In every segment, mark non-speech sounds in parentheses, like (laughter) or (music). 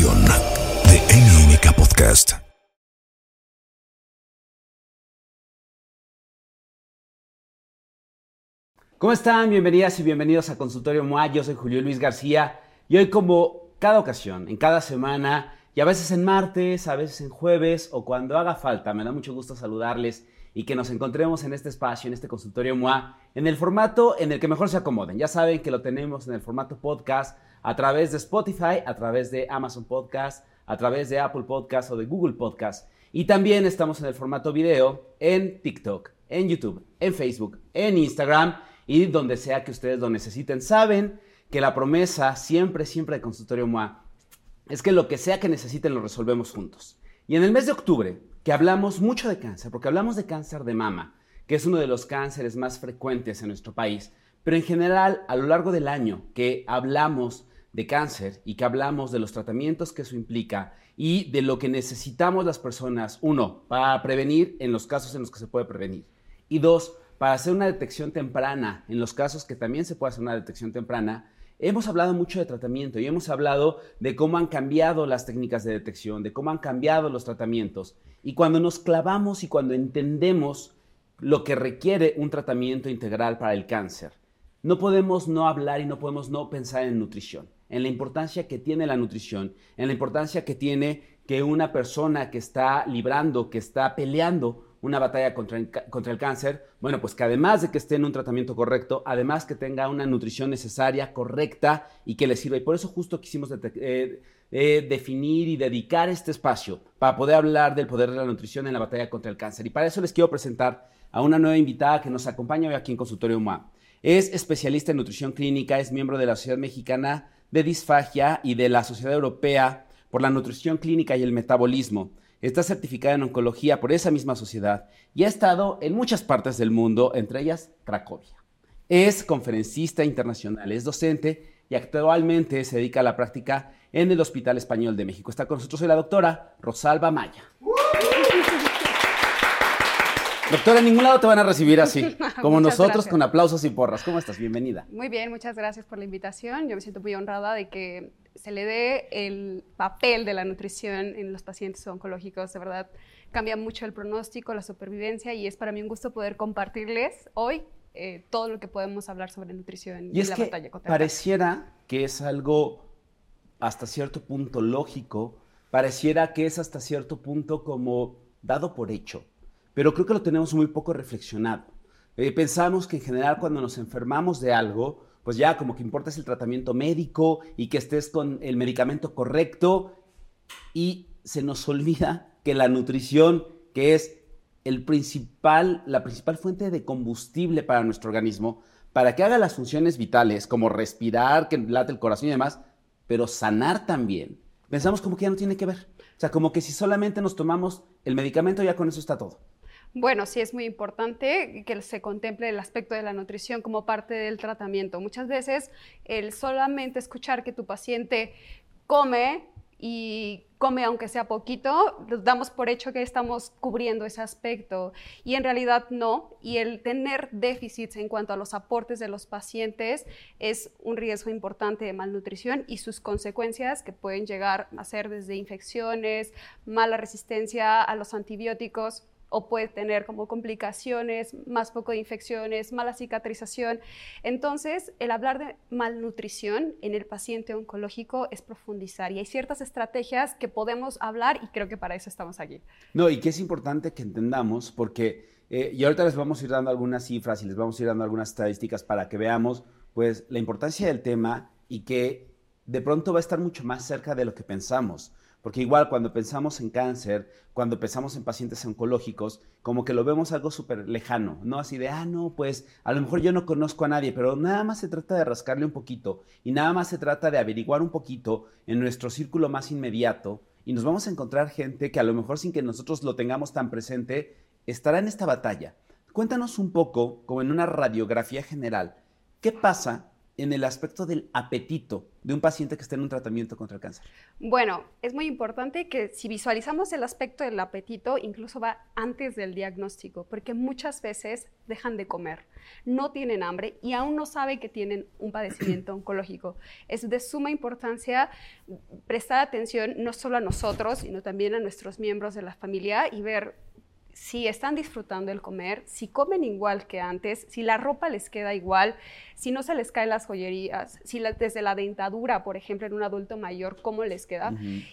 de NMK Podcast. ¿Cómo están? Bienvenidas y bienvenidos a Consultorio MOA. Yo soy Julio Luis García y hoy como cada ocasión, en cada semana y a veces en martes, a veces en jueves o cuando haga falta, me da mucho gusto saludarles y que nos encontremos en este espacio, en este Consultorio MOA, en el formato en el que mejor se acomoden. Ya saben que lo tenemos en el formato podcast a través de Spotify, a través de Amazon Podcast, a través de Apple Podcast o de Google Podcast. Y también estamos en el formato video en TikTok, en YouTube, en Facebook, en Instagram y donde sea que ustedes lo necesiten. Saben que la promesa siempre, siempre de Consultorio MOA es que lo que sea que necesiten lo resolvemos juntos. Y en el mes de octubre, que hablamos mucho de cáncer, porque hablamos de cáncer de mama, que es uno de los cánceres más frecuentes en nuestro país, pero en general a lo largo del año que hablamos de cáncer y que hablamos de los tratamientos que eso implica y de lo que necesitamos las personas, uno, para prevenir en los casos en los que se puede prevenir, y dos, para hacer una detección temprana, en los casos que también se puede hacer una detección temprana, hemos hablado mucho de tratamiento y hemos hablado de cómo han cambiado las técnicas de detección, de cómo han cambiado los tratamientos. Y cuando nos clavamos y cuando entendemos lo que requiere un tratamiento integral para el cáncer, no podemos no hablar y no podemos no pensar en nutrición, en la importancia que tiene la nutrición, en la importancia que tiene que una persona que está librando, que está peleando una batalla contra el, contra el, cáncer, bueno, pues que además de que esté en un tratamiento correcto, además que tenga una nutrición necesaria, correcta y que le sirva. Y por eso justo quisimos eh, eh, definir y dedicar este espacio para poder hablar del poder de la nutrición en la batalla contra el cáncer. Y para eso les quiero presentar a una nueva invitada que nos acompaña hoy aquí en Consultorio MOA. Es especialista en nutrición clínica, es miembro de la Sociedad Mexicana de Disfagia y de la Sociedad Europea por la Nutrición Clínica y el Metabolismo. Está certificada en oncología por esa misma sociedad y ha estado en muchas partes del mundo, entre ellas Cracovia. Es conferencista internacional, es docente y actualmente se dedica a la práctica en el Hospital Español de México. Está con nosotros hoy la doctora Rosalba Maya. Doctora, en ningún lado te van a recibir así, (laughs) como nosotros gracias. con aplausos y porras. ¿Cómo estás? Bienvenida. Muy bien, muchas gracias por la invitación. Yo me siento muy honrada de que se le dé el papel de la nutrición en los pacientes oncológicos. De verdad, cambia mucho el pronóstico, la supervivencia y es para mí un gusto poder compartirles hoy eh, todo lo que podemos hablar sobre nutrición Y es la que batalla contra pareciera que es algo hasta cierto punto lógico, pareciera que es hasta cierto punto como dado por hecho, pero creo que lo tenemos muy poco reflexionado. Eh, pensamos que en general cuando nos enfermamos de algo, pues ya como que importa es el tratamiento médico y que estés con el medicamento correcto y se nos olvida que la nutrición, que es el principal, la principal fuente de combustible para nuestro organismo, para que haga las funciones vitales, como respirar, que late el corazón y demás, pero sanar también, pensamos como que ya no tiene que ver. O sea, como que si solamente nos tomamos el medicamento, ya con eso está todo. Bueno, sí es muy importante que se contemple el aspecto de la nutrición como parte del tratamiento. Muchas veces el solamente escuchar que tu paciente come y come aunque sea poquito, damos por hecho que estamos cubriendo ese aspecto y en realidad no. Y el tener déficits en cuanto a los aportes de los pacientes es un riesgo importante de malnutrición y sus consecuencias que pueden llegar a ser desde infecciones, mala resistencia a los antibióticos o puede tener como complicaciones, más poco de infecciones, mala cicatrización. Entonces, el hablar de malnutrición en el paciente oncológico es profundizar y hay ciertas estrategias que podemos hablar y creo que para eso estamos aquí. No, y que es importante que entendamos, porque, eh, y ahorita les vamos a ir dando algunas cifras y les vamos a ir dando algunas estadísticas para que veamos, pues, la importancia del tema y que de pronto va a estar mucho más cerca de lo que pensamos. Porque igual cuando pensamos en cáncer, cuando pensamos en pacientes oncológicos, como que lo vemos algo súper lejano, ¿no? Así de, ah, no, pues a lo mejor yo no conozco a nadie, pero nada más se trata de rascarle un poquito y nada más se trata de averiguar un poquito en nuestro círculo más inmediato y nos vamos a encontrar gente que a lo mejor sin que nosotros lo tengamos tan presente, estará en esta batalla. Cuéntanos un poco, como en una radiografía general, ¿qué pasa en el aspecto del apetito de un paciente que esté en un tratamiento contra el cáncer? Bueno, es muy importante que si visualizamos el aspecto del apetito, incluso va antes del diagnóstico, porque muchas veces dejan de comer, no tienen hambre y aún no saben que tienen un padecimiento oncológico. Es de suma importancia prestar atención no solo a nosotros, sino también a nuestros miembros de la familia y ver si están disfrutando el comer, si comen igual que antes, si la ropa les queda igual, si no se les caen las joyerías, si desde la dentadura, por ejemplo, en un adulto mayor, cómo les queda,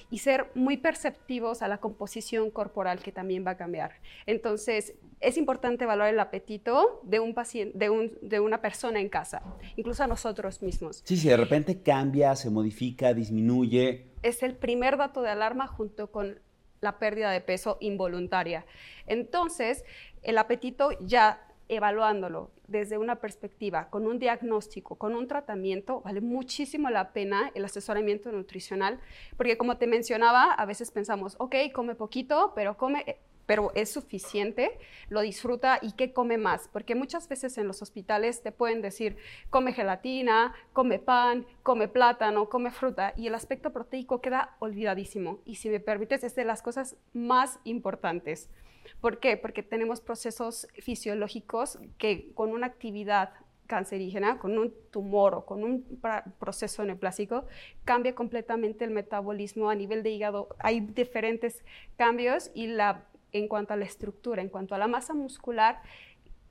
y ser muy perceptivos a la composición corporal que también va a cambiar. Entonces, es importante evaluar el apetito de un paciente, de, de una persona en casa, incluso a nosotros mismos. Sí, si de repente cambia, se modifica, disminuye. Es el primer dato de alarma junto con la pérdida de peso involuntaria. Entonces, el apetito ya evaluándolo desde una perspectiva, con un diagnóstico, con un tratamiento, vale muchísimo la pena el asesoramiento nutricional, porque como te mencionaba, a veces pensamos, ok, come poquito, pero come pero es suficiente, lo disfruta y qué come más, porque muchas veces en los hospitales te pueden decir, come gelatina, come pan, come plátano, come fruta, y el aspecto proteico queda olvidadísimo. Y si me permites, es de las cosas más importantes. ¿Por qué? Porque tenemos procesos fisiológicos que con una actividad cancerígena, con un tumor o con un proceso neoplásico, cambia completamente el metabolismo a nivel de hígado. Hay diferentes cambios y la en cuanto a la estructura, en cuanto a la masa muscular,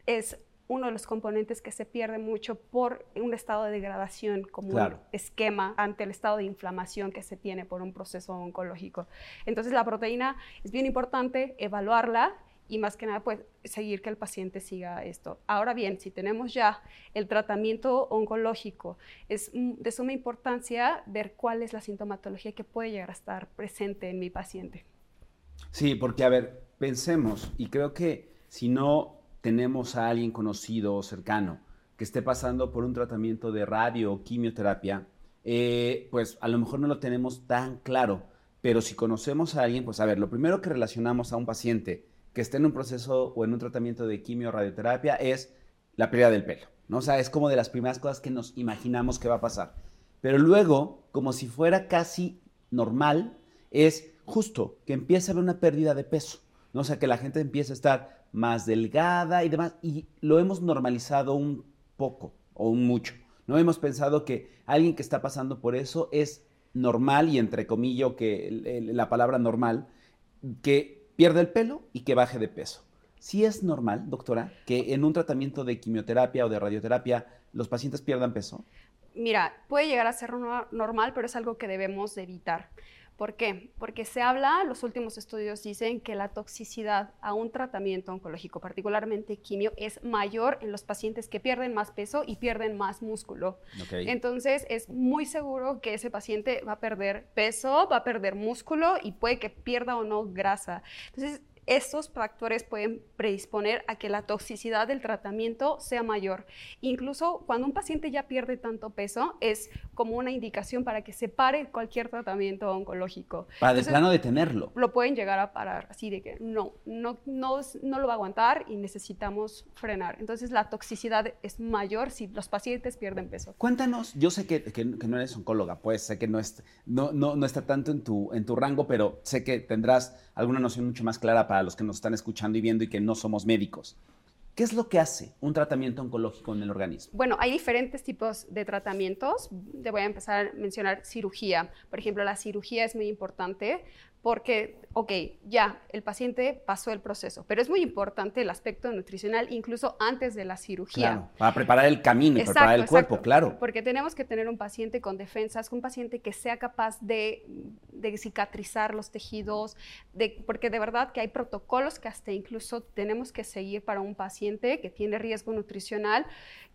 es uno de los componentes que se pierde mucho por un estado de degradación como un esquema ante el estado de inflamación que se tiene por un proceso oncológico. Entonces la proteína es bien importante evaluarla y más que nada pues seguir que el paciente siga esto. Ahora bien, si tenemos ya el tratamiento oncológico, es de suma importancia ver cuál es la sintomatología que puede llegar a estar presente en mi paciente. Sí, porque a ver, pensemos, y creo que si no tenemos a alguien conocido o cercano que esté pasando por un tratamiento de radio o quimioterapia, eh, pues a lo mejor no lo tenemos tan claro, pero si conocemos a alguien, pues a ver, lo primero que relacionamos a un paciente que esté en un proceso o en un tratamiento de quimio radioterapia es la pérdida del pelo, ¿no? O sea, es como de las primeras cosas que nos imaginamos que va a pasar. Pero luego, como si fuera casi normal, es justo que empieza a haber una pérdida de peso. ¿No? O sea, que la gente empieza a estar más delgada y demás, y lo hemos normalizado un poco o un mucho. No hemos pensado que alguien que está pasando por eso es normal, y entre comillas que la palabra normal, que pierda el pelo y que baje de peso. ¿Sí es normal, doctora, que en un tratamiento de quimioterapia o de radioterapia los pacientes pierdan peso? Mira, puede llegar a ser normal, pero es algo que debemos evitar. ¿Por qué? Porque se habla, los últimos estudios dicen que la toxicidad a un tratamiento oncológico, particularmente quimio, es mayor en los pacientes que pierden más peso y pierden más músculo. Entonces, es muy seguro que ese paciente va a perder peso, va a perder músculo y puede que pierda o no grasa. Entonces, estos factores pueden predisponer a que la toxicidad del tratamiento sea mayor. Incluso cuando un paciente ya pierde tanto peso, es como una indicación para que se pare cualquier tratamiento oncológico. Para de plano detenerlo. Lo pueden llegar a parar, así de que no, no, no, no lo va a aguantar y necesitamos frenar. Entonces la toxicidad es mayor si los pacientes pierden peso. Cuéntanos, yo sé que, que, no eres oncóloga, pues sé que no, es, no, no, no está tanto en tu, en tu rango, pero sé que tendrás alguna noción mucho más clara para los que nos están escuchando y viendo y que no somos médicos. ¿Qué es lo que hace un tratamiento oncológico en el organismo? Bueno, hay diferentes tipos de tratamientos. Te voy a empezar a mencionar cirugía. Por ejemplo, la cirugía es muy importante porque, ok, ya, el paciente pasó el proceso, pero es muy importante el aspecto nutricional incluso antes de la cirugía. Claro, para preparar el camino y preparar el cuerpo, claro. Porque tenemos que tener un paciente con defensas, un paciente que sea capaz de, de cicatrizar los tejidos, de, porque de verdad que hay protocolos que hasta incluso tenemos que seguir para un paciente que tiene riesgo nutricional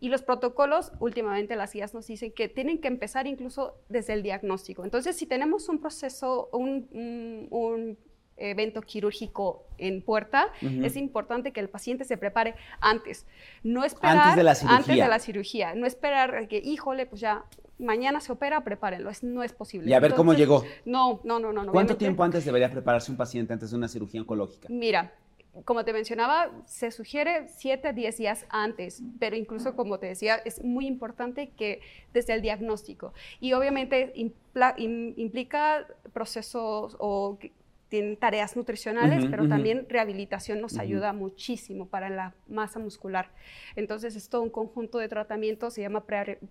y los protocolos, últimamente las guías nos dicen que tienen que empezar incluso desde el diagnóstico. Entonces, si tenemos un proceso, un, un, evento quirúrgico en puerta, es importante que el paciente se prepare antes. No esperar antes de la cirugía. Antes de la cirugía. No esperar que, híjole, pues ya mañana se opera, prepárenlo. Es, no es posible. Y a ver cómo llegó. No, no, no, no. ¿Cuánto tiempo antes debería prepararse un paciente antes de una cirugía oncológica? Mira, como te mencionaba, se sugiere 7 a 10 días antes, pero incluso como te decía, es muy importante que desde el diagnóstico. Y obviamente implica procesos o tienen tareas nutricionales, pero también rehabilitación nos ayuda muchísimo para la masa muscular. Entonces es todo un conjunto de tratamientos, se llama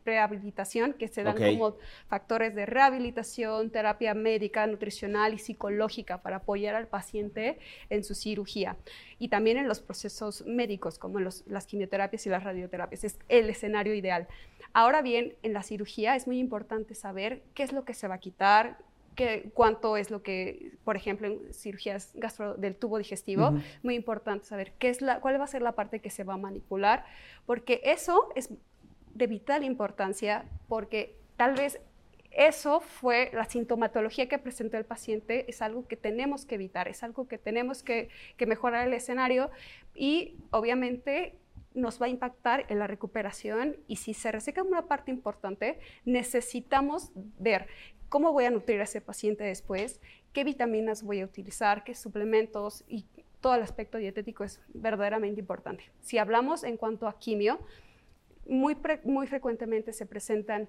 rehabilitación, que se dan como factores de rehabilitación, terapia médica, nutricional y psicológica para apoyar al paciente en su cirugía. Y también en los procesos médicos, como las quimioterapias y las radioterapias. Es el escenario ideal. Ahora bien, en la cirugía es muy importante saber qué es lo que se va a quitar, cuánto es lo que, por ejemplo, en cirugías gastro del tubo digestivo, muy importante saber qué es la, cuál va a ser la parte que se va a manipular, porque eso es de vital importancia, porque tal vez eso fue la sintomatología que presentó el paciente, es algo que tenemos que evitar, es algo que tenemos que, que mejorar el escenario y obviamente nos va a impactar en la recuperación y si se reseca una parte importante, necesitamos ver cómo voy a nutrir a ese paciente después, qué vitaminas voy a utilizar, qué suplementos y todo el aspecto dietético es verdaderamente importante. Si hablamos en cuanto a quimio, muy, muy frecuentemente se presentan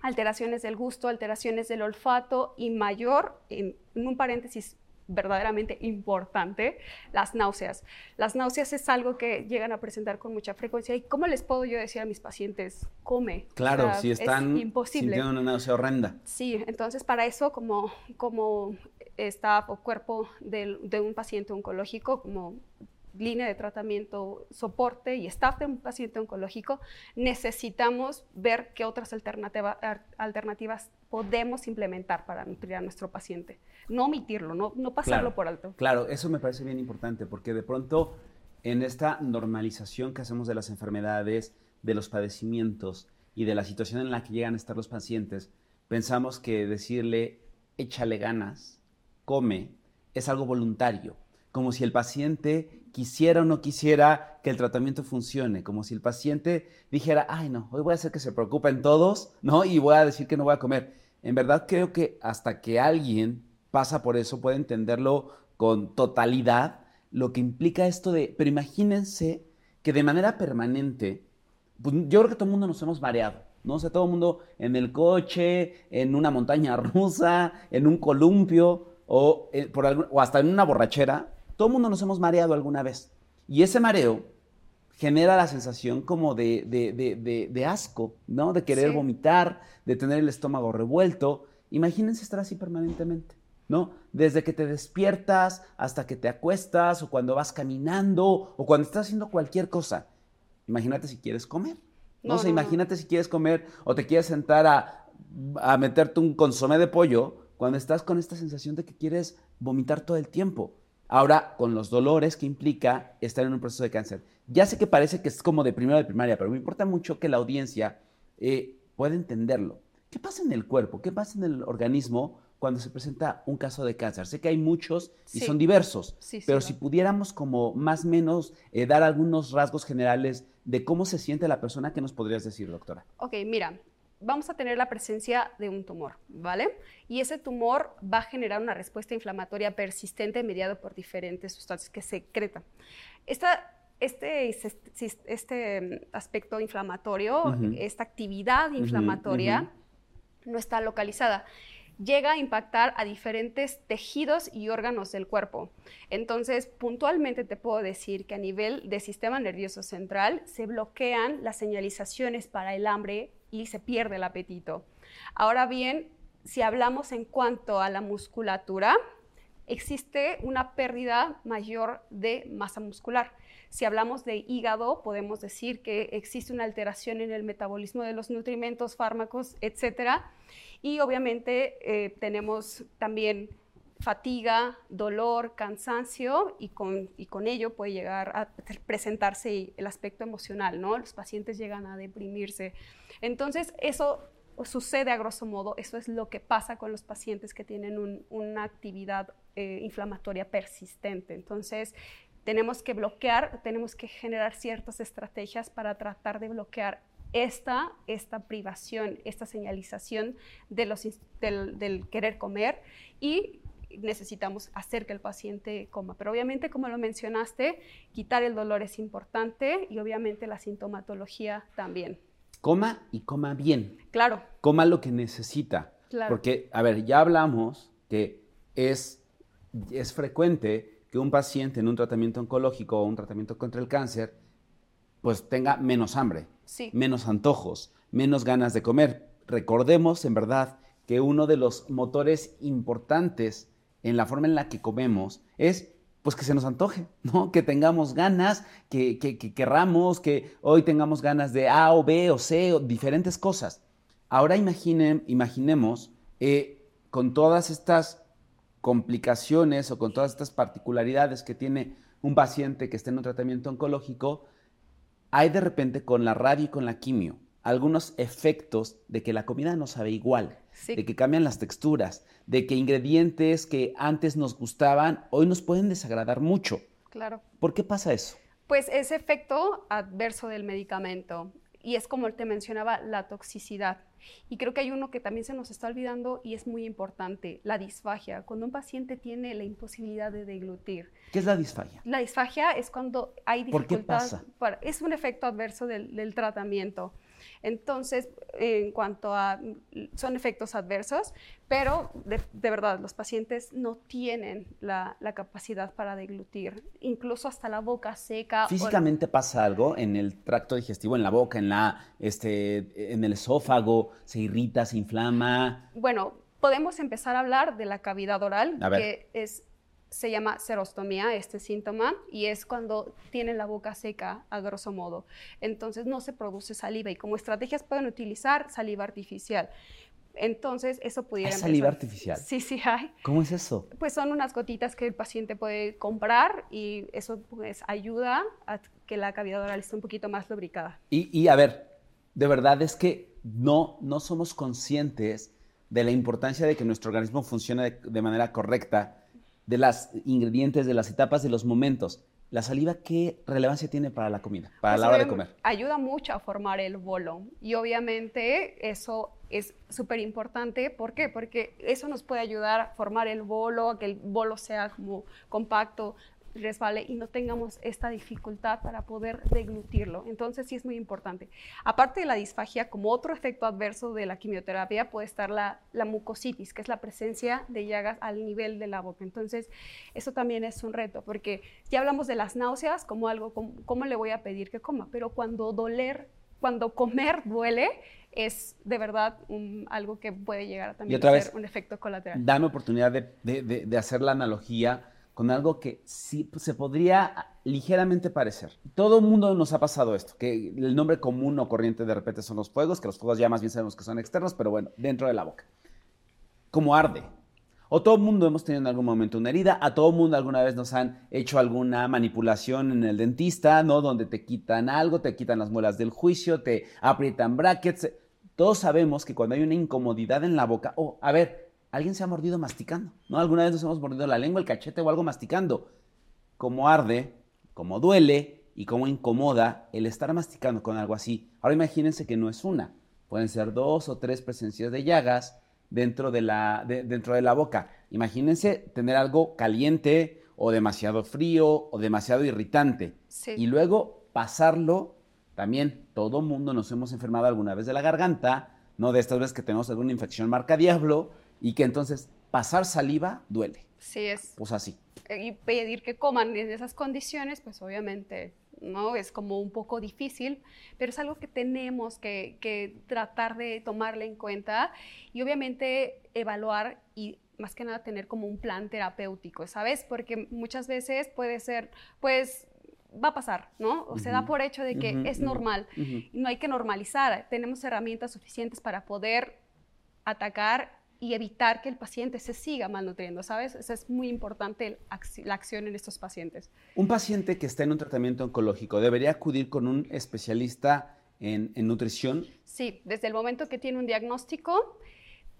alteraciones del gusto, alteraciones del olfato y mayor, en un paréntesis verdaderamente importante, las náuseas. Las náuseas es algo que llegan a presentar con mucha frecuencia. ¿Y cómo les puedo yo decir a mis pacientes, come? Claro, si están sintiendo una náusea horrenda. Sí, entonces para eso como, como staff o cuerpo de, de un paciente oncológico, como línea de tratamiento, soporte y staff de un paciente oncológico, necesitamos ver qué otras alternativas podemos implementar para nutrir a nuestro paciente. No omitirlo, no, no pasarlo por alto. Claro, eso me parece bien importante porque de pronto en esta normalización que hacemos de las enfermedades, de los padecimientos y de la situación en la que llegan a estar los pacientes, pensamos que decirle échale ganas, come, es algo voluntario como si el paciente quisiera o no quisiera que el tratamiento funcione, como si el paciente dijera, ay no, hoy voy a hacer que se preocupen todos, ¿no? Y voy a decir que no voy a comer. En verdad creo que hasta que alguien pasa por eso puede entenderlo con totalidad, lo que implica esto de, pero imagínense que de manera permanente, pues yo creo que todo el mundo nos hemos mareado, ¿no? O sea, todo el mundo en el coche, en una montaña rusa, en un columpio o, eh, por o hasta en una borrachera, todo el mundo nos hemos mareado alguna vez. Y ese mareo genera la sensación como de, asco, ¿no? De querer vomitar, de tener el estómago revuelto. Imagínense estar así permanentemente, ¿no? Desde que te despiertas hasta que te acuestas o cuando vas caminando o cuando estás haciendo cualquier cosa. Imagínate si quieres comer. No, sé, imagínate si quieres comer o te quieres sentar a, a meterte un consomé de pollo cuando estás con esta sensación de que quieres vomitar todo el tiempo. Ahora, con los dolores que implica estar en un proceso de cáncer. Ya sé que parece que es como de primero de primaria, pero me importa mucho que la audiencia eh, pueda entenderlo. ¿Qué pasa en el cuerpo? ¿Qué pasa en el organismo cuando se presenta un caso de cáncer? Sé que hay muchos y son diversos, pero si pudiéramos como más o menos eh, dar algunos rasgos generales de cómo se siente la persona, ¿qué nos podrías decir, doctora? Ok, mira, vamos a tener la presencia de un tumor, ¿vale? Y ese tumor va a generar una respuesta inflamatoria persistente mediado por diferentes sustancias que secretan. Esta, este, este, mm, aspecto inflamatorio, esta actividad inflamatoria, no está localizada llega a impactar a diferentes tejidos y órganos del cuerpo. Entonces, puntualmente te puedo decir que a nivel del sistema nervioso central se bloquean las señalizaciones para el hambre y se pierde el apetito. Ahora bien, si hablamos en cuanto a la musculatura, existe una pérdida mayor de masa muscular. Si hablamos de hígado, podemos decir que existe una alteración en el metabolismo de los nutrimentos, fármacos, etc. Y obviamente eh, tenemos también fatiga, dolor, cansancio y con, y con ello puede llegar a presentarse el aspecto emocional, ¿no? Los pacientes llegan a deprimirse. Entonces, eso sucede a grosso modo, eso es lo que pasa con los pacientes que tienen una actividad eh, inflamatoria persistente. Entonces, tenemos que bloquear, tenemos que generar ciertas estrategias para tratar de bloquear esta, esta privación, esta señalización de los, del, del querer comer y necesitamos hacer que el paciente coma. Pero obviamente, como lo mencionaste, quitar el dolor es importante y obviamente la sintomatología también. Coma y coma bien. Claro. Coma lo que necesita. Claro. Porque, a ver, ya hablamos que es, es frecuente que un paciente en un tratamiento oncológico o un tratamiento contra el cáncer, pues tenga menos hambre, Sí. menos antojos, menos ganas de comer. Recordemos, en verdad, que uno de los motores importantes en la forma en la que comemos es pues que se nos antoje, (laughs) ¿no? Que tengamos ganas, que, que, que querramos, que hoy tengamos ganas de A o B o C o diferentes cosas. Ahora imaginemos eh, con todas estas complicaciones o con todas estas particularidades que tiene un paciente que está en un tratamiento oncológico, hay de repente con la radio y con la quimio algunos efectos de que la comida no sabe igual, Sí. de que cambian las texturas, de que ingredientes que antes nos gustaban hoy nos pueden desagradar mucho. Claro. ¿Por qué pasa eso? Pues ese efecto adverso del medicamento. Y es como te mencionaba, la toxicidad. Y creo que hay uno que también se nos está olvidando y es muy importante, la disfagia. Cuando un paciente tiene la imposibilidad de deglutir. ¿Qué es la disfagia? La disfagia es cuando hay ¿Por qué dificultad. pasa? para- es un efecto adverso del, del tratamiento. Entonces, en cuanto a, son efectos adversos, pero de, de verdad, los pacientes no tienen la, la capacidad para deglutir, incluso hasta la boca seca. Físicamente pasa algo en el tracto digestivo, en la boca, en, la, este, en el esófago, se irrita, se inflama. Bueno, podemos empezar a hablar de la cavidad oral, que es, se llama serostomía, este síntoma, y es cuando tienen la boca seca, a grosso modo. Entonces no se produce saliva y como estrategias pueden utilizar saliva artificial. Entonces eso pudiera... ¿Hay saliva empezar. artificial? Sí, sí hay. ¿Cómo es eso? Pues son unas gotitas que el paciente puede comprar y eso pues ayuda a que la cavidad oral esté un poquito más lubricada. Y, y, a ver, de verdad es que no, no somos conscientes de la importancia de que nuestro organismo funcione de, de manera correcta, de los ingredientes, de las etapas, de los momentos. ¿La saliva qué relevancia tiene para la comida, para Pues, la hora de comer? Ayuda mucho a formar el bolo y obviamente eso es súper importante. ¿Por qué? Porque eso nos puede ayudar a formar el bolo, a que el bolo sea como compacto, resbale y no tengamos esta dificultad para poder deglutirlo. Entonces sí es muy importante. Aparte de la disfagia, como otro efecto adverso de la quimioterapia puede estar la, la mucositis, que es la presencia de llagas al nivel de la boca. Entonces eso también es un reto, porque ya hablamos de las náuseas como algo, como- ¿cómo le voy a pedir que coma? Pero cuando doler, cuando comer duele, es de verdad un- algo que puede llegar a también otra a vez, ser un efecto colateral. Dame oportunidad de, de- de- de hacer la analogía con algo que sí se podría ligeramente parecer. Todo el mundo nos ha pasado esto, que el nombre común o corriente de repente son los fuegos, que los fuegos ya más bien sabemos que son externos, pero bueno, dentro de la boca. Como arde. O todo el mundo hemos tenido en algún momento una herida, a todo el mundo alguna vez nos han hecho alguna manipulación en el dentista, ¿no? Donde te quitan algo, te quitan las muelas del juicio, te aprietan brackets. Todos sabemos que cuando hay una incomodidad en la boca, o a ver, alguien se ha mordido masticando, ¿no? Alguna vez nos hemos mordido la lengua, el cachete o algo masticando. Cómo arde, cómo duele y cómo incomoda el estar masticando con algo así. Ahora imagínense que no es una, pueden ser dos o tres presencias de llagas dentro de la, de- dentro de la boca. Imagínense tener algo caliente o demasiado frío o demasiado irritante. Sí. Y luego pasarlo, también todo mundo nos hemos enfermado alguna vez de la garganta, ¿no? De estas veces que tenemos alguna infección marca diablo y que entonces pasar saliva duele. Sí, es. Pues así. y pedir que coman en esas condiciones, pues obviamente no es como un poco difícil, pero es algo que tenemos que, que tratar de tomarle en cuenta y obviamente evaluar y más que nada tener como un plan terapéutico, ¿sabes? Porque muchas veces puede ser, pues va a pasar, ¿no? O se da por hecho de que ujú, es ujú, normal. ujú. Y no hay que normalizar, tenemos herramientas suficientes para poder atacar y evitar que el paciente se siga malnutriendo, ¿sabes? Eso es muy importante el la acción en estos pacientes. Un paciente que está en un tratamiento oncológico debería acudir con un especialista en, en nutrición. Sí, desde el momento que tiene un diagnóstico,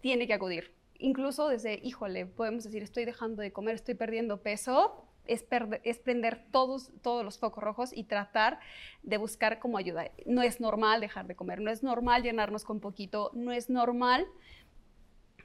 tiene que acudir. Incluso desde, híjole, podemos decir, estoy dejando de comer, estoy perdiendo peso, es, es prender todos, todos los focos rojos y tratar de buscar como ayuda. No es normal dejar de comer, no es normal llenarnos con poquito, no es normal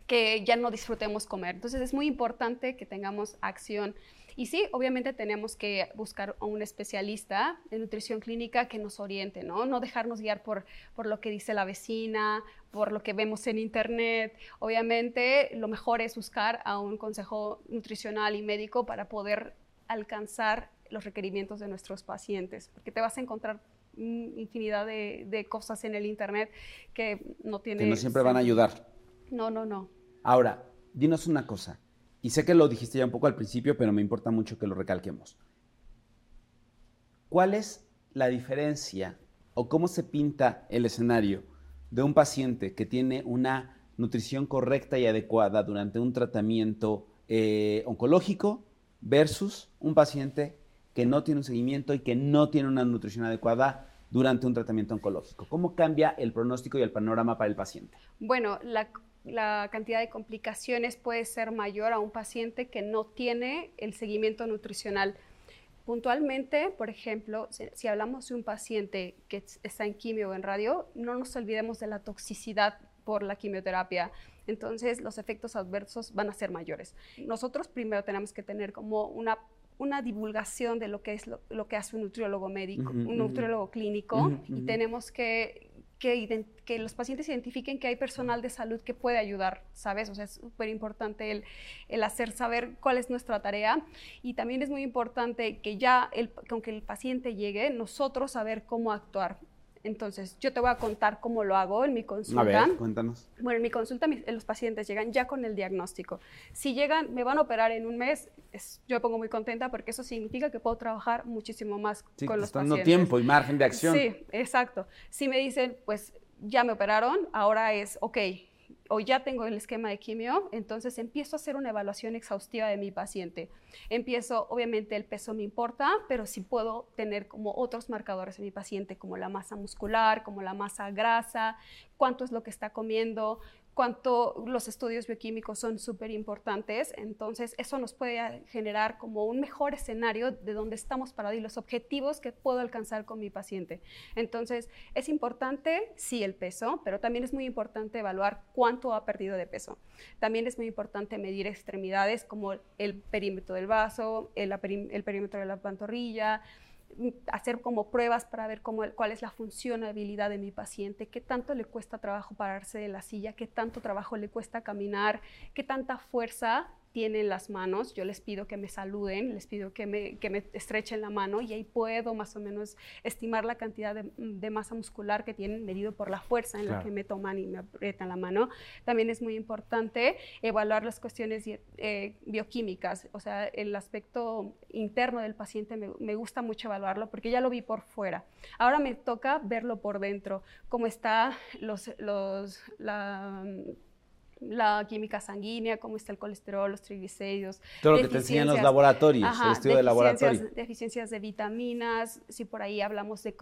que ya no disfrutemos comer. Entonces es muy importante que tengamos acción. Y sí, obviamente tenemos que buscar a un especialista de nutrición clínica que nos oriente, ¿no? No dejarnos guiar por, por lo que dice la vecina, por lo que vemos en internet. Obviamente lo mejor es buscar a un consejo nutricional y médico para poder alcanzar los requerimientos de nuestros pacientes, porque te vas a encontrar infinidad de, de cosas en el internet que no tienen... Que no siempre van a ayudar. No, no, no. Ahora, dinos una cosa y sé que lo dijiste ya un poco al principio, pero me importa mucho que lo recalquemos. ¿Cuál es la diferencia o cómo se pinta el escenario de un paciente que tiene una nutrición correcta y adecuada durante un tratamiento eh, oncológico versus un paciente que no tiene un seguimiento y que no tiene una nutrición adecuada durante un tratamiento oncológico? ¿Cómo cambia el pronóstico y el panorama para el paciente? Bueno, la la cantidad de complicaciones puede ser mayor a un paciente que no tiene el seguimiento nutricional. Puntualmente, por ejemplo, si, hablamos de un paciente que está en quimio o en radio, no nos olvidemos de la toxicidad por la quimioterapia. Entonces, los efectos adversos van a ser mayores. Nosotros primero tenemos que tener como una una divulgación de lo que es lo, que hace un nutriólogo médico, un nutriólogo clínico, y tenemos que que, los pacientes identifiquen que hay personal de salud que puede ayudar, ¿sabes? O sea, es súper importante el, el, hacer saber cuál es nuestra tarea y también es muy importante que ya, el, aunque el paciente llegue, nosotros saber cómo actuar. Entonces, yo te voy a contar cómo lo hago en mi consulta. A ver, cuéntanos. Bueno, en mi consulta los pacientes llegan ya con el diagnóstico. Si llegan, me van a operar en un mes, yo me pongo muy contenta porque eso significa que puedo trabajar muchísimo más con los pacientes. tiempo y margen de acción. Sí, exacto. Si me dicen, pues ya me operaron, ahora es, ok, o ya tengo el esquema de quimio, entonces empiezo a hacer una evaluación exhaustiva de mi paciente. Empiezo, obviamente el peso me importa, pero sí puedo tener como otros marcadores en mi paciente, como la masa muscular, como la masa grasa, cuánto es lo que está comiendo, cuánto los estudios bioquímicos son súper importantes. Entonces, eso nos puede generar como un mejor escenario de dónde estamos parados y los objetivos que puedo alcanzar con mi paciente. Entonces, es importante, sí, el peso, pero también es muy importante evaluar cuánto ha perdido de peso. También es muy importante medir extremidades como el perímetro del vaso, el perímetro de la pantorrilla, hacer como pruebas para ver cómo, cuál es la funcionabilidad de mi paciente, qué tanto le cuesta trabajo pararse de la silla, qué tanto trabajo le cuesta caminar, qué tanta fuerza tienen las manos, yo les pido que me saluden, les pido que me, que me estrechen la mano y ahí puedo más o menos estimar la cantidad de, masa muscular que tienen medido por la fuerza en la que me toman y me aprietan la mano. También es muy importante evaluar las cuestiones eh, bioquímicas, o sea, el aspecto interno del paciente me, me, gusta mucho evaluarlo porque ya lo vi por fuera. Ahora me toca verlo por dentro, cómo está los, los, la la química sanguínea, cómo está el colesterol, los triglicéridos. Todo lo que te enseñan los laboratorios, el estudio de laboratorio. Deficiencias de vitaminas, si por ahí hablamos de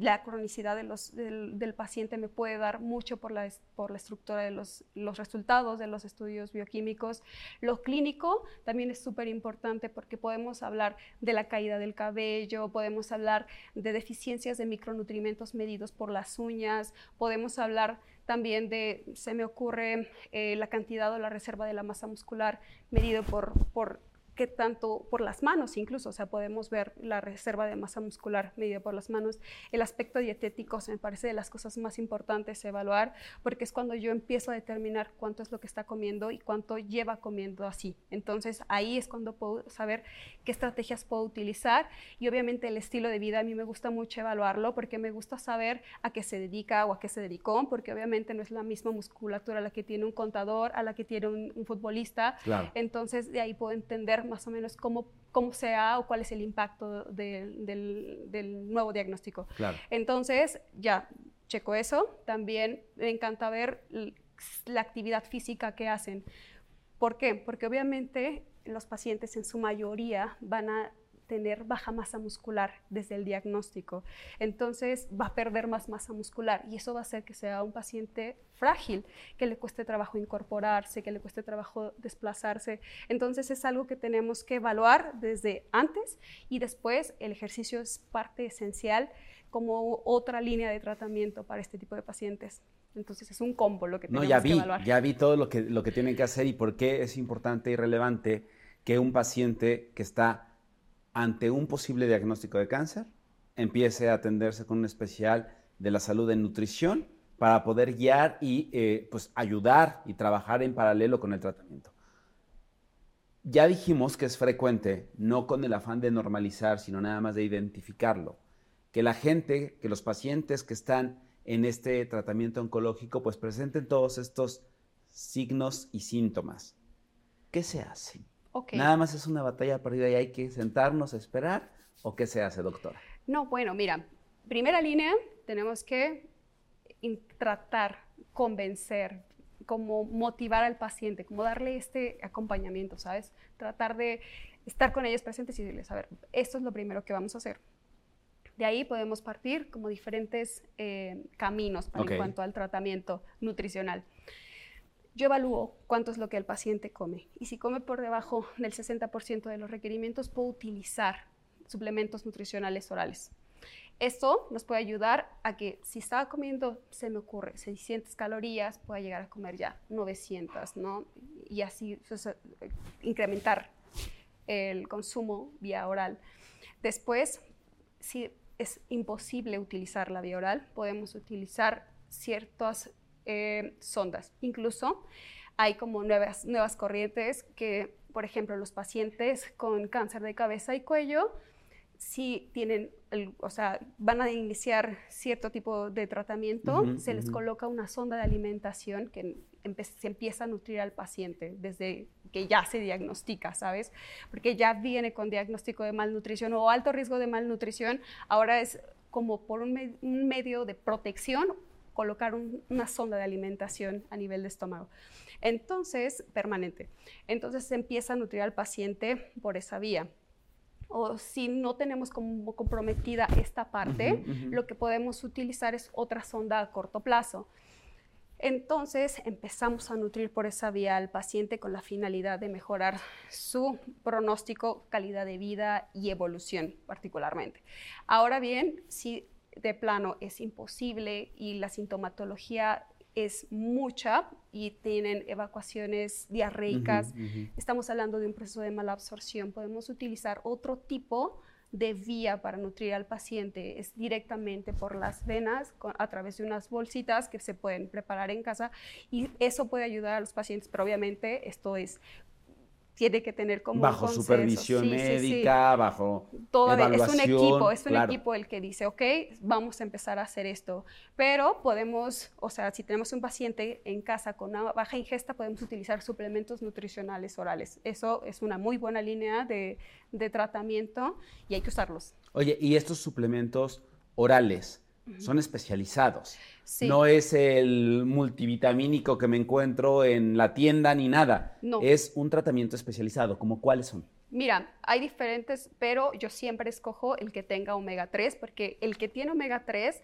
la cronicidad de los, del, paciente, me puede dar mucho por la, por la estructura de los, los resultados de los estudios bioquímicos. Lo clínico también es súper importante porque podemos hablar de la caída del cabello, podemos hablar de deficiencias de micronutrientes medidos por las uñas, podemos hablar también de, se me ocurre eh, la cantidad o la reserva de la masa muscular medido por, por qué tanto por las manos incluso, o sea, podemos ver la reserva de masa muscular medida por las manos. El aspecto dietético se me parece de las cosas más importantes evaluar, porque es cuando yo empiezo a determinar cuánto es lo que está comiendo y cuánto lleva comiendo así. Entonces, ahí es cuando puedo saber qué estrategias puedo utilizar y obviamente el estilo de vida a mí me gusta mucho evaluarlo porque me gusta saber a qué se dedica o a qué se dedicó, porque obviamente no es la misma musculatura la que tiene un contador, a la que tiene un, futbolista. Entonces, de ahí puedo entender más o menos cómo, cómo sea o cuál es el impacto del, del, nuevo diagnóstico. Entonces, ya checo eso. También me encanta ver la actividad física que hacen. ¿Por qué? Porque obviamente los pacientes en su mayoría van a tener baja masa muscular desde el diagnóstico. Entonces va a perder más masa muscular y eso va a hacer que sea un paciente frágil, que le cueste trabajo incorporarse, que le cueste trabajo desplazarse. Entonces es algo que tenemos que evaluar desde antes y después el ejercicio es parte esencial como otra línea de tratamiento para este tipo de pacientes. Entonces es un combo lo que No, tenemos que evaluar. ya vi todo lo que, lo que tienen que hacer y por qué es importante y relevante que un paciente que está ante un posible diagnóstico de cáncer empiece a atenderse con un especial de la salud en nutrición para poder guiar y eh, pues ayudar y trabajar en paralelo con el tratamiento. Ya dijimos que es frecuente, no con el afán de normalizar, sino nada más de identificarlo, que la gente, que los pacientes que están en este tratamiento oncológico, pues presenten todos estos signos y síntomas. ¿Qué se hace? Ok. Nada más es una batalla perdida y hay que sentarnos a esperar. ¿O qué se hace, doctora? No, bueno, mira, primera línea, tenemos que tratar, convencer, como motivar al paciente, como darle este acompañamiento, ¿sabes? Tratar de estar con ellos presentes y decirles, a ver, esto es lo primero que vamos a hacer. De ahí podemos partir como diferentes eh, caminos para en cuanto al tratamiento nutricional. Yo evalúo cuánto es lo que el paciente come y si come por debajo del 60% de los requerimientos, puedo utilizar suplementos nutricionales orales. Esto nos puede ayudar a que si estaba comiendo, se me ocurre, 600 calorías, pueda llegar a comer ya 900, ¿no? Y así incrementar el consumo vía oral. Después, si es imposible utilizar la vía oral, podemos utilizar ciertas eh, sondas. Incluso hay como nuevas, nuevas corrientes que, por ejemplo, los pacientes con cáncer de cabeza y cuello, si tienen, el- o sea, van a iniciar cierto tipo de tratamiento, se les coloca una sonda de alimentación que se empieza a nutrir al paciente desde que ya se diagnostica, ¿sabes? Porque ya viene con diagnóstico de malnutrición o alto riesgo de malnutrición, ahora es como por un, me- un medio de protección colocar un- una sonda de alimentación a nivel de estómago. Entonces, permanente. Entonces se empieza a nutrir al paciente por esa vía o si no tenemos como comprometida esta parte, lo que podemos utilizar es otra sonda a corto plazo. Entonces empezamos a nutrir por esa vía al paciente con la finalidad de mejorar su pronóstico, calidad de vida y evolución particularmente. Ahora bien, si de plano es imposible y la sintomatología es mucha y tienen evacuaciones diarreicas, estamos hablando de un proceso de mala absorción, podemos utilizar otro tipo de vía para nutrir al paciente. Es directamente por las venas, con- a través de unas bolsitas que se pueden preparar en casa y eso puede ayudar a los pacientes, pero obviamente esto es tiene que tener como un bajo consenso. supervisión Sí, sí, sí. médica, bajo Todo es un evaluación, equipo, es un claro. equipo el que dice, ok, vamos a empezar a hacer esto. Pero podemos, o sea, si tenemos un paciente en casa con una baja ingesta, podemos utilizar suplementos nutricionales orales. Eso es una muy buena línea de, de tratamiento y hay que usarlos. Oye, y estos suplementos orales son especializados. Sí. No es el multivitamínico que me encuentro en la tienda ni nada. No. Es un tratamiento especializado. ¿Como cuáles son? Mira, hay diferentes, pero yo siempre escojo el que tenga omega 3, porque el que tiene omega 3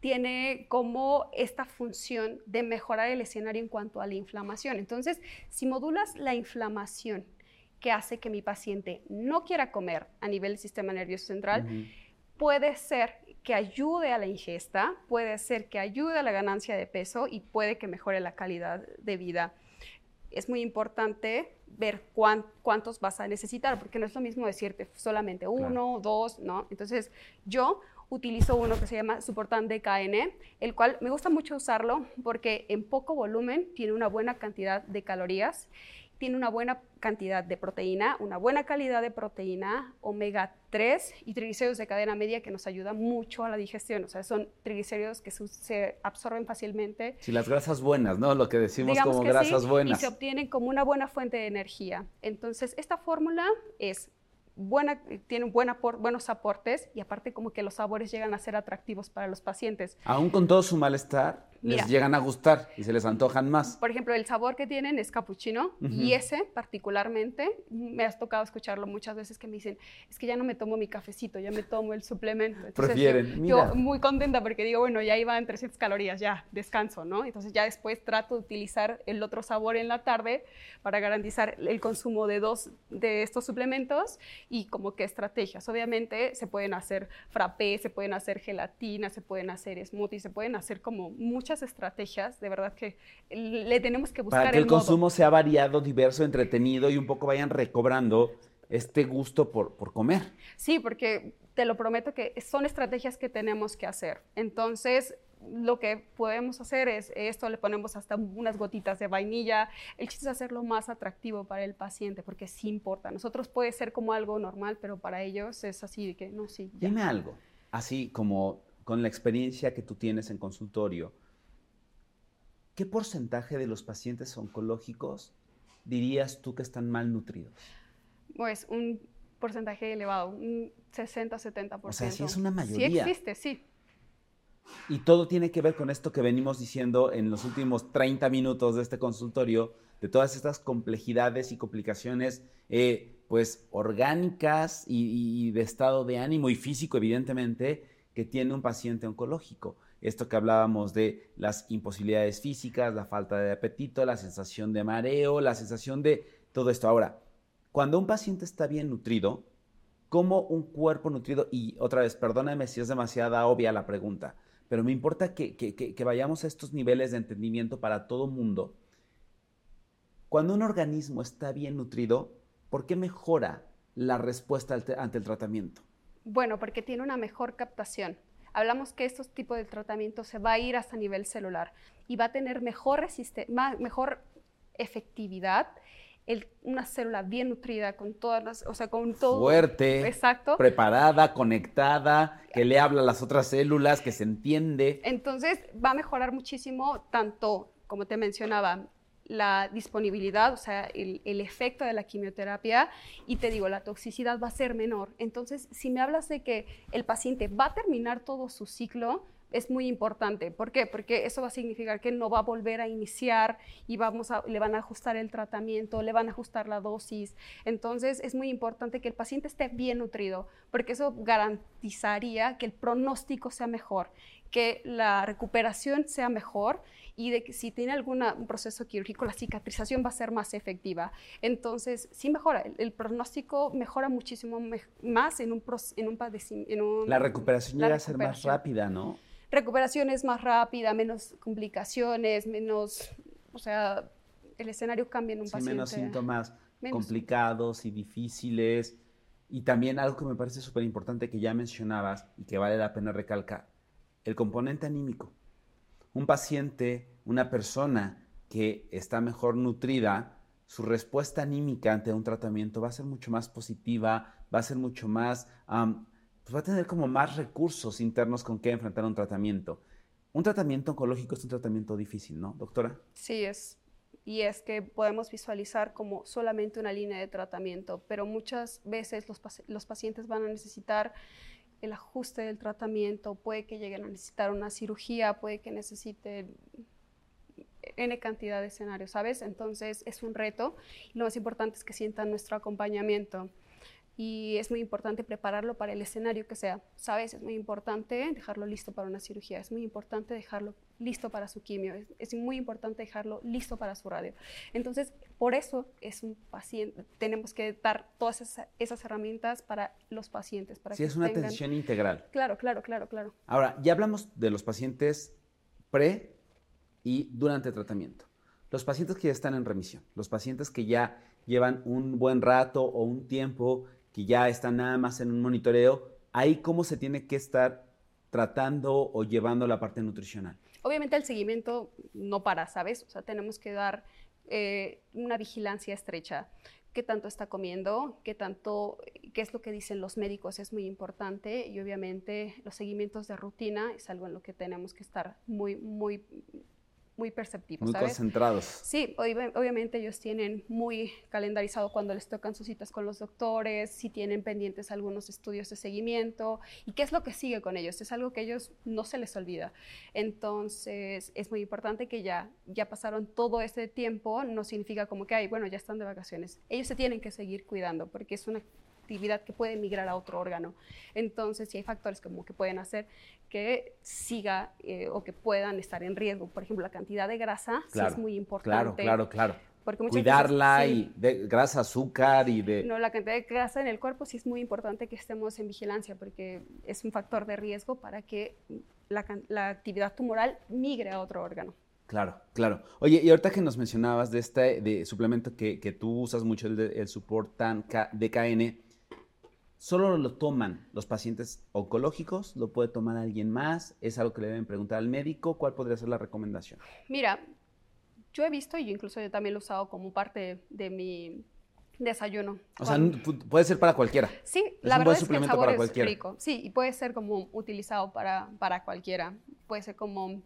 tiene como esta función de mejorar el escenario en cuanto a la inflamación. Entonces, si modulas la inflamación que hace que mi paciente no quiera comer a nivel del sistema nervioso central. Puede ser que ayude a la ingesta, puede ser que ayude a la ganancia de peso y puede que mejore la calidad de vida. Es muy importante ver cuán- cuántos vas a necesitar, porque no es lo mismo decirte solamente uno, dos, ¿no? Entonces, yo utilizo uno que se llama Suportan DKN, el cual me gusta mucho usarlo porque en poco volumen tiene una buena cantidad de calorías tiene una buena cantidad de proteína, una buena calidad de proteína, omega 3 y triglicéridos de cadena media que nos ayuda mucho a la digestión. O sea, son triglicéridos que se, absorben fácilmente. Sí, las grasas buenas, ¿no? Lo que decimos Digamos como que grasas sí, buenas. Y se obtienen como una buena fuente de energía. Entonces, esta fórmula es buena, tiene buen apor- buenos aportes y aparte como que los sabores llegan a ser atractivos para los pacientes. Aún con todo su malestar, Mira. les llegan a gustar y se les antojan más. Por ejemplo, el sabor que tienen es capuchino y ese particularmente me has tocado escucharlo muchas veces que me dicen, es que ya no me tomo mi cafecito, ya me tomo el suplemento. Entonces, Prefieren, Yo, mira. yo muy contenta porque digo, bueno, ya iban 300 calorías, ya descanso, ¿no? Entonces ya después trato de utilizar el otro sabor en la tarde para garantizar el consumo de dos de estos suplementos y como que estrategias. Obviamente se pueden hacer frappé, se pueden hacer gelatina, se pueden hacer smoothies, se pueden hacer como muchas muchas estrategias, de verdad que le tenemos que buscar Para que el, el modo. consumo sea variado, diverso, entretenido y un poco vayan recobrando este gusto por, por comer. Sí, porque te lo prometo que son estrategias que tenemos que hacer. Entonces, lo que podemos hacer es esto, le ponemos hasta unas gotitas de vainilla. El chiste es hacerlo más atractivo para el paciente, porque sí importa. Nosotros puede ser como algo normal, pero para ellos es así de que no, sí. ya. Dime algo, así como con la experiencia que tú tienes en consultorio, ¿qué porcentaje de los pacientes oncológicos dirías tú que están malnutridos? Pues un porcentaje elevado, un 60-70%. O sea, sí es una Sí mayoría. existe, sí. Y todo tiene que ver con esto que venimos diciendo en los últimos 30 minutos de este consultorio, de todas estas complejidades y complicaciones, eh, pues orgánicas y, y de estado de ánimo y físico, evidentemente, que tiene un paciente oncológico. Esto que hablábamos de las imposibilidades físicas, la falta de apetito, la sensación de mareo, la sensación de todo esto. Ahora, cuando un paciente está bien nutrido, ¿cómo un cuerpo nutrido, y otra vez, perdóname si es demasiada obvia la pregunta, pero me importa que, que- vayamos a estos niveles de entendimiento para todo mundo. Cuando un organismo está bien nutrido, ¿por qué mejora la respuesta ante el tratamiento? Bueno, porque tiene una mejor captación. Hablamos que estos tipos de tratamiento se va a ir hasta nivel celular y va a tener mejor, ma- mejor efectividad el- una célula bien nutrida con todas las, o sea, con todo. Fuerte, Exacto. preparada, conectada, que le habla a las otras células, que se entiende. Entonces va a mejorar muchísimo tanto, como te mencionaba, la disponibilidad, o sea, el, el efecto de la quimioterapia y te digo, la toxicidad va a ser menor. Entonces, si me hablas de que el paciente va a terminar todo su ciclo, es muy importante. ¿Por qué? Porque eso va a significar que no va a volver a iniciar y vamos a, le van a ajustar el tratamiento, le van a ajustar la dosis. Entonces, es muy importante que el paciente esté bien nutrido, porque eso garantizaría que el pronóstico sea mejor, que la recuperación sea mejor y de que si tiene algún proceso quirúrgico, la cicatrización va a ser más efectiva. Entonces, sí mejora, el, el pronóstico mejora muchísimo me- más en un, en un padecimiento. La recuperación llega a ser más rápida, ¿no? Recuperación es más rápida, menos complicaciones, menos, o sea, el escenario cambia en un Sí, paciente. menos síntomas Menos. complicados y difíciles. Y también algo que me parece súper importante que ya mencionabas y que vale la pena recalcar, el componente anímico. Un paciente, una persona que está mejor nutrida, su respuesta anímica ante un tratamiento va a ser mucho más positiva, va a ser mucho más, pues va a tener como más recursos internos con que enfrentar un tratamiento. Un tratamiento oncológico es un tratamiento difícil, ¿no, doctora? Sí, es. Y es que podemos visualizar como solamente una línea de tratamiento, pero muchas veces los pacientes van a necesitar el ajuste del tratamiento, puede que lleguen a necesitar una cirugía, puede que necesiten N cantidad de escenarios, ¿sabes? Entonces es un reto lo más importante es que sientan nuestro acompañamiento. Y es muy importante prepararlo para el escenario que sea, ¿sabes? Es muy importante dejarlo listo para una cirugía, es muy importante dejarlo listo para su quimio, es, es muy importante dejarlo listo para su radio. Entonces, por eso es un paciente, tenemos que dar todas esa- esas herramientas para los pacientes. Para Sí, que es una tengan- atención integral. Claro, claro, claro, claro. Ahora, ya hablamos de los pacientes pre y durante el tratamiento. Los pacientes que ya están en remisión, los pacientes que ya llevan un buen rato o un tiempo, que ya están nada más en un monitoreo, ahí cómo se tiene que estar tratando o llevando la parte nutricional. Obviamente el seguimiento no para, ¿sabes? O sea, tenemos que dar eh, una vigilancia estrecha. ¿Qué tanto está comiendo? ¿Qué tanto, qué es lo que dicen los médicos? Es muy importante y obviamente los seguimientos de rutina es algo en lo que tenemos que estar muy, muy, muy perceptivos, Muy ¿sabes? concentrados. Sí, obvi- obviamente ellos tienen muy calendarizado cuando les tocan sus citas con los doctores, si tienen pendientes algunos estudios de seguimiento y qué es lo que sigue con ellos. Es algo que ellos no se les olvida. Entonces, es muy importante que ya, ya pasaron todo este tiempo, no significa como que, ay, bueno, ya están de vacaciones. Ellos se tienen que seguir cuidando porque es una actividad que puede migrar a otro órgano. Entonces, sí hay factores como que pueden hacer que siga eh, o que puedan estar en riesgo. Por ejemplo, la cantidad de grasa sí Claro, es muy Claro, importante. claro, claro. Porque muchas Cuidarla veces, sí, y de grasa, azúcar y de... No, la cantidad de grasa en el cuerpo sí es muy importante que estemos en vigilancia porque es un factor de riesgo para que la, la actividad tumoral migre a otro órgano. Claro, claro. Oye, y ahorita que nos mencionabas de este de suplemento que, que tú usas mucho, el, de, el Support TAN DKN, ¿solo lo toman los pacientes oncológicos? ¿Lo puede tomar alguien más? ¿Es algo que le deben preguntar al médico? ¿Cuál podría ser la recomendación? Mira, yo he visto, y incluso yo también lo he usado como parte de mi desayuno. O sea, puede ser para cualquiera. Sí, la verdad es que el sabor es rico. Sí, y puede ser como utilizado para, para cualquiera. Puede ser como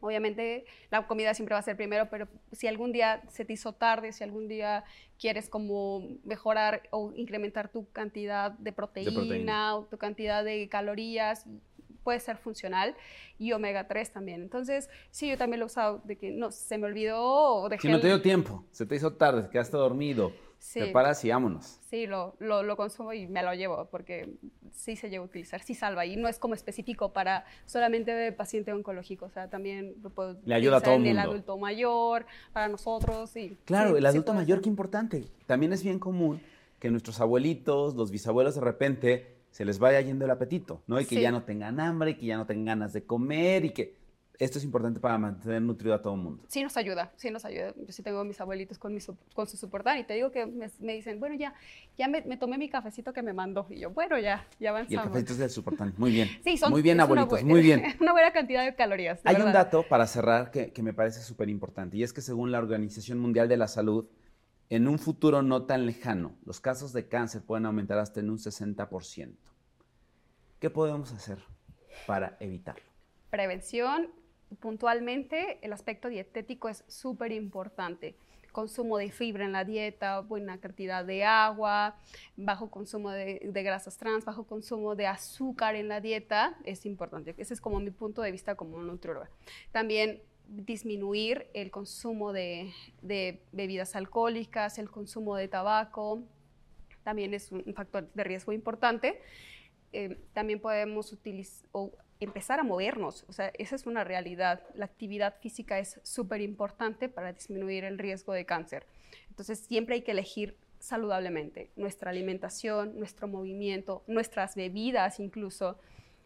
Obviamente la comida siempre va a ser primero, pero si algún día se te hizo tarde, si algún día quieres como mejorar o incrementar tu cantidad de proteína, o tu cantidad de calorías, puede ser funcional y omega 3 también. Entonces, sí, yo también lo he usado de que no, se me olvidó o dejé... Si no te dio tiempo, se te hizo tarde, quedaste dormido, te paras y vámonos. Sí, lo, lo, lo, consumo y me lo llevo porque sí se llega a utilizar, sí salva y no es como específico para solamente de paciente oncológico, o sea, también lo puedo Le ayuda a todo en el adulto mayor, para nosotros. Y, claro, sí, el adulto sí mayor, qué importante. También es bien común que nuestros abuelitos, los bisabuelos de repente se les vaya yendo el apetito, ¿no? Y que ya no tengan hambre, que ya no tengan ganas de comer y que esto es importante para mantener nutrido a todo el mundo. Sí nos ayuda, sí nos ayuda. Yo sí tengo mis abuelitos con, mi, con su soportar y te digo que me, me dicen, bueno, ya, ya me, me, tomé mi cafecito que me mandó. Y yo, bueno, ya, ya avanzamos. Y el cafecito es del soportar. Muy bien. (laughs) Sí, son, muy bien, abuelitos, muy bien. (laughs) Una buena cantidad de calorías. De Hay verdad. un dato para cerrar que, que me parece súper importante y es que según la Organización Mundial de la Salud, en un futuro no tan lejano, los casos de cáncer pueden aumentar hasta en un 60%. ¿Qué podemos hacer para evitarlo? Prevención, puntualmente el aspecto dietético es súper importante. Consumo de fibra en la dieta, buena cantidad de agua, bajo consumo de, grasas trans, bajo consumo de azúcar en la dieta es importante. Ese es como mi punto de vista como nutrióloga. También disminuir el consumo de, bebidas alcohólicas, el consumo de tabaco, también es un factor de riesgo importante. Eh, también podemos utilizar empezar a movernos, o sea, esa es una realidad. La actividad física es súper importante para disminuir el riesgo de cáncer. Entonces, siempre hay que elegir saludablemente nuestra alimentación, nuestro movimiento, nuestras bebidas incluso.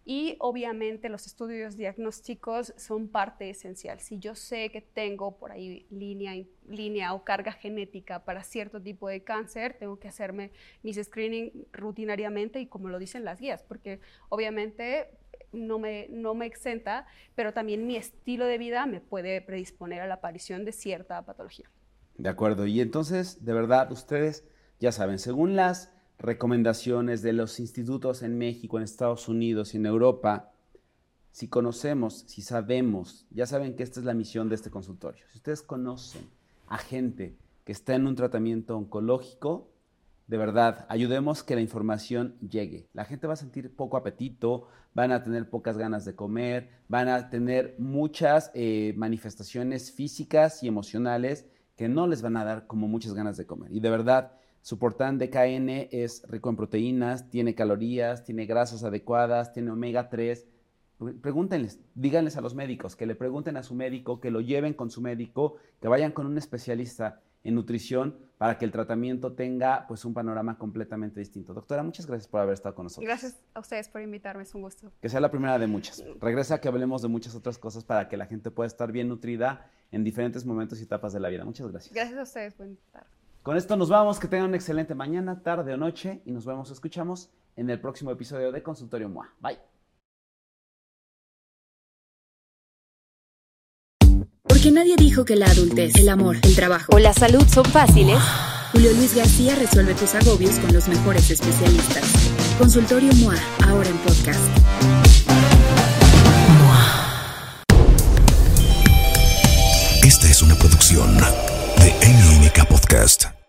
Y obviamente los estudios diagnósticos son parte esencial. Si yo sé que tengo por ahí línea, línea o carga genética para cierto tipo de cáncer, tengo que hacerme mis screening rutinariamente y como lo dicen las guías, porque obviamente no me, no me exenta, pero también mi estilo de vida me puede predisponer a la aparición de cierta patología. De acuerdo. Y entonces, de verdad, ustedes ya saben, según las recomendaciones de los institutos en México, en Estados Unidos y en Europa, si conocemos, si sabemos, ya saben que esta es la misión de este consultorio. Si ustedes conocen a gente que está en un tratamiento oncológico, de verdad, ayudemos que la información llegue. La gente va a sentir poco apetito, van a tener pocas ganas de comer, van a tener muchas eh, manifestaciones físicas y emocionales que no les van a dar como muchas ganas de comer. Y de verdad, Suportan DKN es rico en proteínas, tiene calorías, tiene grasas adecuadas, tiene omega 3. Pregúntenles, díganles a los médicos, que le pregunten a su médico, que lo lleven con su médico, que vayan con un especialista en nutrición para que el tratamiento tenga pues un panorama completamente distinto. Doctora, muchas gracias por haber estado con nosotros. Gracias a ustedes por invitarme, es un gusto. Que sea la primera de muchas. Regresa que hablemos de muchas otras cosas para que la gente pueda estar bien nutrida en diferentes momentos y etapas de la vida. Muchas gracias. Gracias a ustedes por invitarme. Con esto nos vamos, que tengan una excelente mañana, tarde o noche y nos vemos, escuchamos en el próximo episodio de Consultorio MOA. Bye. Porque nadie dijo que la adultez, el amor, el trabajo o la salud son fáciles. (gasps) Julio Luis García resuelve tus agobios con los mejores especialistas. Consultorio MOA, ahora en podcast. Esta es una producción de MMK Podcast.